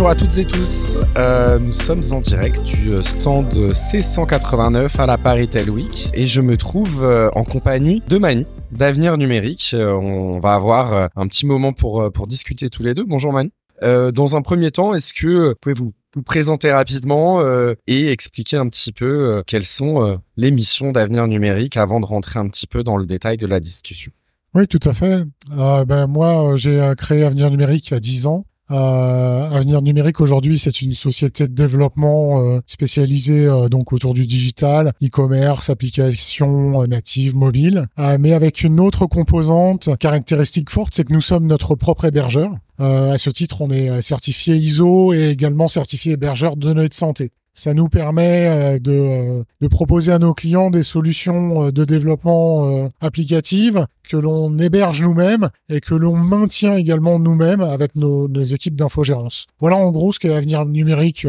Bonjour à toutes et tous, euh, nous sommes en direct du euh, stand C189 à la Paris Tel Week et je me trouve euh, en compagnie de Manu d'Avenir Numérique. On va avoir un petit moment pour, pour discuter tous les deux. Bonjour Manu. Euh, dans un premier temps, est-ce que vous pouvez vous, présenter rapidement et expliquer un petit peu quelles sont les missions d'Avenir Numérique avant de rentrer un petit peu dans le détail de la discussion? Oui, tout à fait. Ben, moi, j'ai créé Avenir Numérique il y a 10 ans. Euh, Avenir Numérique aujourd'hui, c'est une société de développement euh, spécialisée euh, donc autour du digital, e-commerce, applications natives, mobiles, mais avec une autre composante caractéristique forte, c'est que nous sommes notre propre hébergeur. Euh, à ce titre, on est certifié ISO et également certifié hébergeur de données de santé. Ça nous permet euh, de, euh, de proposer à nos clients des solutions euh, de développement applicatives que l'on héberge nous-mêmes et que l'on maintient également nous-mêmes avec nos, nos équipes d'infogérance. Voilà en gros ce qu'est l'avenir numérique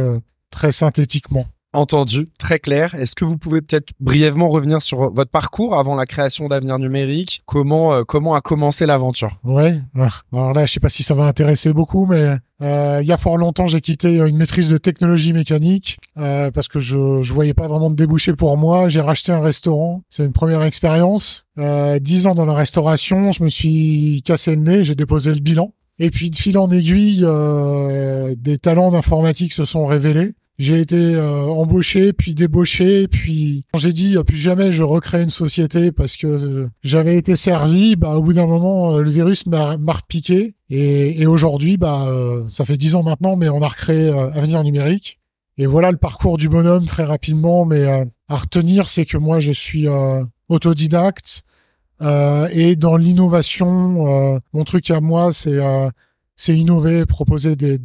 très synthétiquement. Entendu, très clair. Est-ce que vous pouvez peut-être brièvement revenir sur votre parcours avant la création d'Avenir Numérique? Comment euh, comment a commencé l'aventure? Ouais. Ah, Alors là, je sais pas si ça va intéresser beaucoup, mais euh, il y a fort longtemps, j'ai quitté une maîtrise de technologie mécanique euh, parce que je je voyais pas vraiment de débouché pour moi. J'ai racheté un restaurant. C'est une première expérience. Euh, Dix ans dans la restauration, je me suis cassé le nez. J'ai déposé le bilan. Et puis de fil en aiguille, euh, des talents d'informatique se sont révélés. J'ai été euh, embauché, puis débauché, puis quand j'ai dit plus jamais je recrée une société parce que euh, j'avais été servi, bah au bout d'un moment euh, le virus m'a repiqué et, et aujourd'hui bah euh, ça fait dix ans maintenant, mais on a recréé Avenir Numérique et voilà le parcours du bonhomme très rapidement, mais à retenir c'est que moi je suis autodidacte et dans l'innovation, mon truc à moi c'est c'est innover, proposer des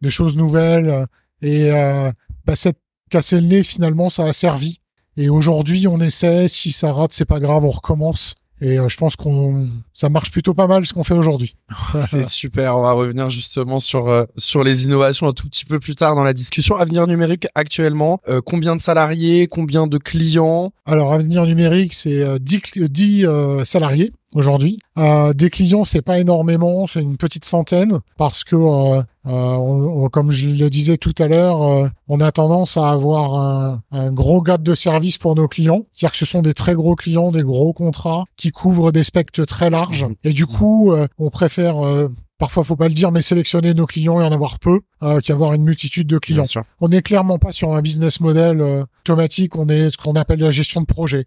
des choses nouvelles. Euh, et euh, bah, cette casser le nez, finalement, ça a servi. Et aujourd'hui, on essaie. Si ça rate, c'est pas grave, on recommence. Et euh, je pense qu'on ça marche plutôt pas mal ce qu'on fait aujourd'hui. C'est super. On va revenir justement sur euh, sur les innovations un tout petit peu plus tard dans la discussion. Avenir Numérique actuellement, euh, combien de salariés, combien de clients? Alors, Avenir Numérique, c'est euh, 10, cl- 10 euh, salariés aujourd'hui. Euh, des clients, c'est pas énormément, c'est une petite centaine parce que, euh, euh, on- on- comme je le disais tout à l'heure, euh, on a tendance à avoir un, un gros gap de service pour nos clients. C'est-à-dire que ce sont des très gros clients, des gros contrats qui couvrent des spectres très larges. Et du coup, euh, on préfère euh, Parfois, faut pas le dire, mais sélectionner nos clients et en avoir peu, euh, qu'avoir une multitude de clients. On n'est clairement pas sur un business model euh, automatique, on est ce qu'on appelle la gestion de projet.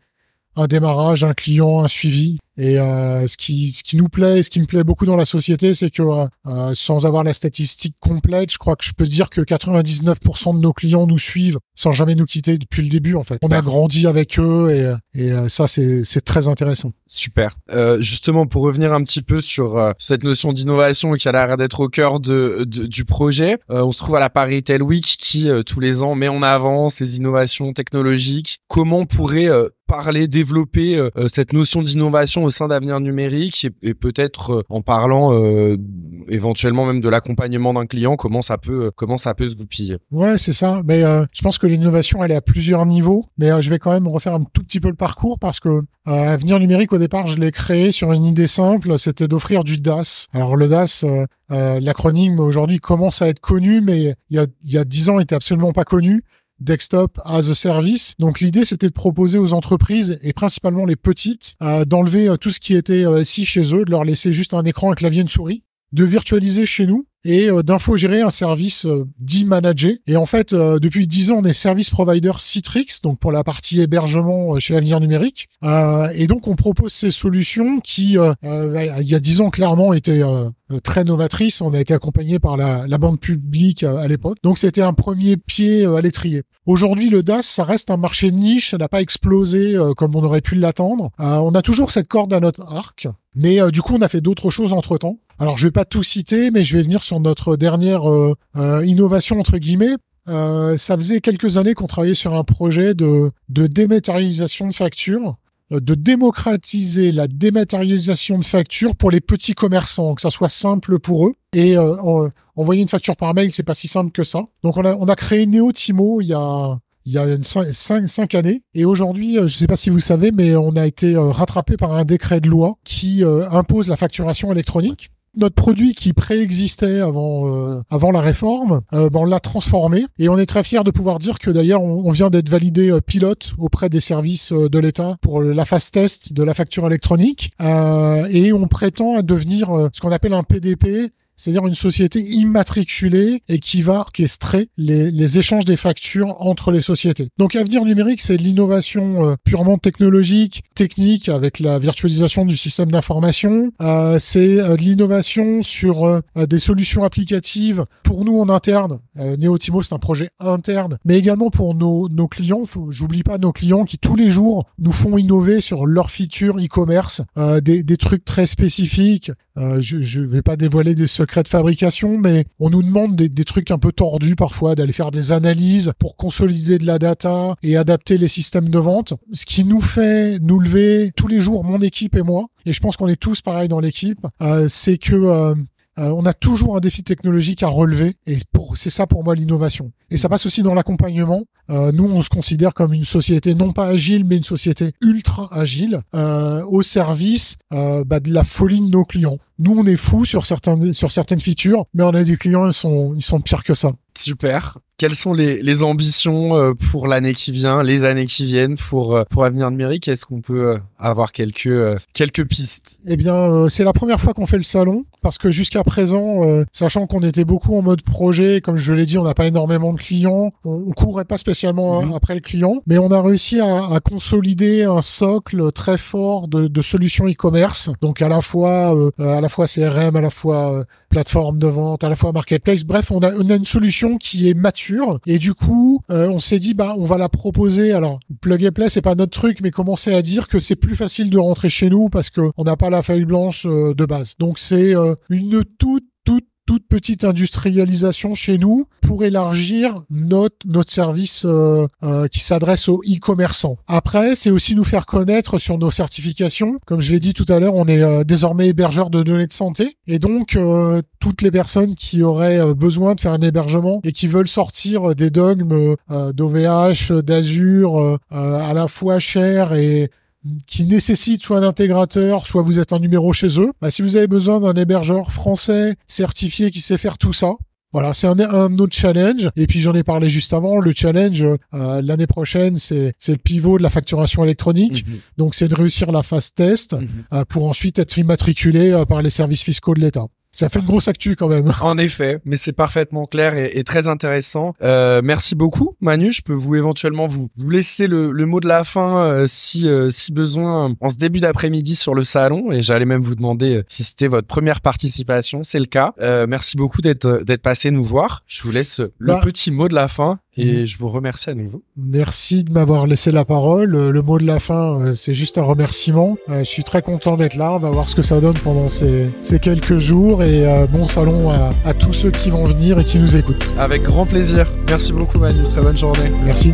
Un démarrage, un client, un suivi. Et euh, ce qui ce qui nous plaît, et ce qui me plaît beaucoup dans la société, c'est que euh, euh, sans avoir la statistique complète, je crois que je peux dire que 99% de nos clients nous suivent sans jamais nous quitter depuis le début. En fait, on a grandi avec eux et, et euh, ça c'est c'est très intéressant. Super. Euh, justement, pour revenir un petit peu sur euh, cette notion d'innovation qui a l'air d'être au cœur de, de- du projet, euh, on se trouve à la Paris Tel Week qui euh, tous les ans met en avant ces innovations technologiques. Comment on pourrait euh, parler, développer euh, euh, cette notion d'innovation au sein d'Avenir Numérique et, peut-être euh, en parlant éventuellement même de l'accompagnement d'un client, comment ça peut comment ça peut se goupiller. Ouais, c'est ça. Mais je pense que l'innovation, elle est à plusieurs niveaux. Mais je vais quand même refaire un tout petit peu le parcours parce que Avenir Numérique, au départ, je l'ai créé sur une idée simple, c'était d'offrir du DAS. Alors le DAS, l'acronyme aujourd'hui commence à être connu, mais il y a il y a dix ans, il était absolument pas connu. Desktop as a service. Donc l'idée c'était de proposer aux entreprises et principalement les petites euh, d'enlever euh, tout ce qui était euh, SI chez eux, de leur laisser juste un écran, un clavier, une souris, de virtualiser chez nous et euh, d'infogérer un service dit managé. Et en fait, depuis 10 ans, on est service provider Citrix, donc pour la partie hébergement chez Avenir Numérique. Et donc, on propose ces solutions qui, euh, il y a 10 ans, clairement, étaient très novatrices. On a été accompagné par la, la banque publique euh, à l'époque. Donc, c'était un premier pied euh, à l'étrier. Aujourd'hui, le DAS, ça reste un marché de niche. Ça n'a pas explosé euh, comme on aurait pu l'attendre. Euh, on a toujours cette corde à notre arc. Mais euh, du coup, on a fait d'autres choses entre-temps. Alors, je vais pas tout citer, mais je vais venir sur notre dernière euh, euh, innovation entre guillemets. Euh, ça faisait quelques années qu'on travaillait sur un projet de, de dématérialisation de factures, euh, de démocratiser la dématérialisation de factures pour les petits commerçants, que ça soit simple pour eux. Et euh, en- envoyer une facture par mail, c'est pas si simple que ça. Donc, on a, on a créé Neotimo il y a il y a cinq, cinq années. Et aujourd'hui, euh, je ne sais pas si vous savez, mais on a été euh, rattrapé par un décret de loi qui euh, impose la facturation électronique. Notre produit qui préexistait avant euh, avant la réforme, euh, ben, on l'a transformé. Et on est très fier de pouvoir dire que d'ailleurs on, on vient d'être validé euh, pilote auprès des services euh, de l'État pour la phase test de la facture électronique. Et on prétend à devenir ce qu'on appelle un PDP, c'est-à-dire une société immatriculée et qui va orchestrer les, les, échanges des factures entre les sociétés. Donc Avenir numérique, c'est de l'innovation euh, purement technologique, technique, avec la virtualisation du système d'information. Euh, c'est euh, de l'innovation sur euh, des solutions applicatives pour nous en interne. Euh, Neotimo, c'est un projet interne, mais également pour nos, nos clients. J'oublie pas nos clients qui tous les jours nous font innover sur leurs features e-commerce, euh, des, des trucs très spécifiques. Je ne vais pas dévoiler des secrets de fabrication, mais on nous demande des, des trucs un peu tordus parfois, d'aller faire des analyses pour consolider de la data et adapter les systèmes de vente. Ce qui nous fait nous lever tous les jours, mon équipe et moi, et je pense qu'on est tous pareil dans l'équipe, euh, c'est que euh, euh, on a toujours un défi technologique à relever et pour, c'est ça pour moi l'innovation. Et ça passe aussi dans l'accompagnement. Euh, nous, on se considère comme une société non pas agile, mais une société ultra agile euh, au service euh, bah, de la folie de nos clients. Nous, on est fous sur certains sur certaines features, mais on a des clients ils sont ils sont pires que ça. Super. Quelles sont les, les ambitions euh, pour l'année qui vient, les années qui viennent pour euh, pour Avenir Numérique? Est-ce qu'on peut avoir quelques quelques pistes? Eh bien, c'est la première fois qu'on fait le salon parce que jusqu'à présent, sachant qu'on était beaucoup en mode projet, comme je l'ai dit, on n'a pas énormément de clients, on, on courait pas spécialement mmh. après le client, mais on a réussi à, à consolider un socle très fort de, de solutions e-commerce, donc à la fois à la fois CRM, à la fois plateforme de vente, à la fois marketplace. Bref, on a, on a une solution qui est mature et du coup, euh, on s'est dit bah on va la proposer. Alors plug and play c'est pas notre truc, mais commencer à dire que c'est plus facile de rentrer chez nous parce que on n'a pas la feuille blanche euh, de base. Donc c'est euh, une toute toute toute petite industrialisation chez nous pour élargir notre notre service euh, euh, qui s'adresse aux e-commerçants. Après, c'est aussi nous faire connaître sur nos certifications. Comme je l'ai dit tout à l'heure, on est euh, désormais hébergeur de données de santé et donc euh, toutes les personnes qui auraient euh, besoin de faire un hébergement et qui veulent sortir des dogmes d'OVH, d'Azure à la fois cher et qui nécessite soit un intégrateur, soit vous êtes un numéro chez eux. Bah, si vous avez besoin d'un hébergeur français certifié qui sait faire tout ça, voilà, c'est un, un, autre challenge. Et puis j'en ai parlé juste avant. Le challenge euh, l'année prochaine, c'est c'est le pivot de la facturation électronique. Mm -hmm. Donc c'est de réussir la phase test mm -hmm. euh, pour ensuite être immatriculé euh, par les services fiscaux de l'État. Ça fait une grosse actu quand même. En effet, mais c'est parfaitement clair et, et très intéressant. Euh, merci beaucoup, Manu. Je peux vous éventuellement vous vous laisser le, le mot de la fin euh, si euh, si besoin en ce début d'après-midi sur le salon. Et j'allais même vous demander euh, si c'était votre première participation. C'est le cas. Euh, merci beaucoup d'être d'être passé nous voir. Je vous laisse le bah, petit mot de la fin et mmh. je vous remercie à nouveau. Merci de m'avoir laissé la parole. Le mot de la fin, c'est juste un remerciement. Je suis très content d'être là. On va voir ce que ça donne pendant ces, ces quelques jours et euh, bon salon à, à tous ceux qui vont venir et qui nous écoutent. Avec grand plaisir. Merci beaucoup Manu. Très bonne journée. Merci.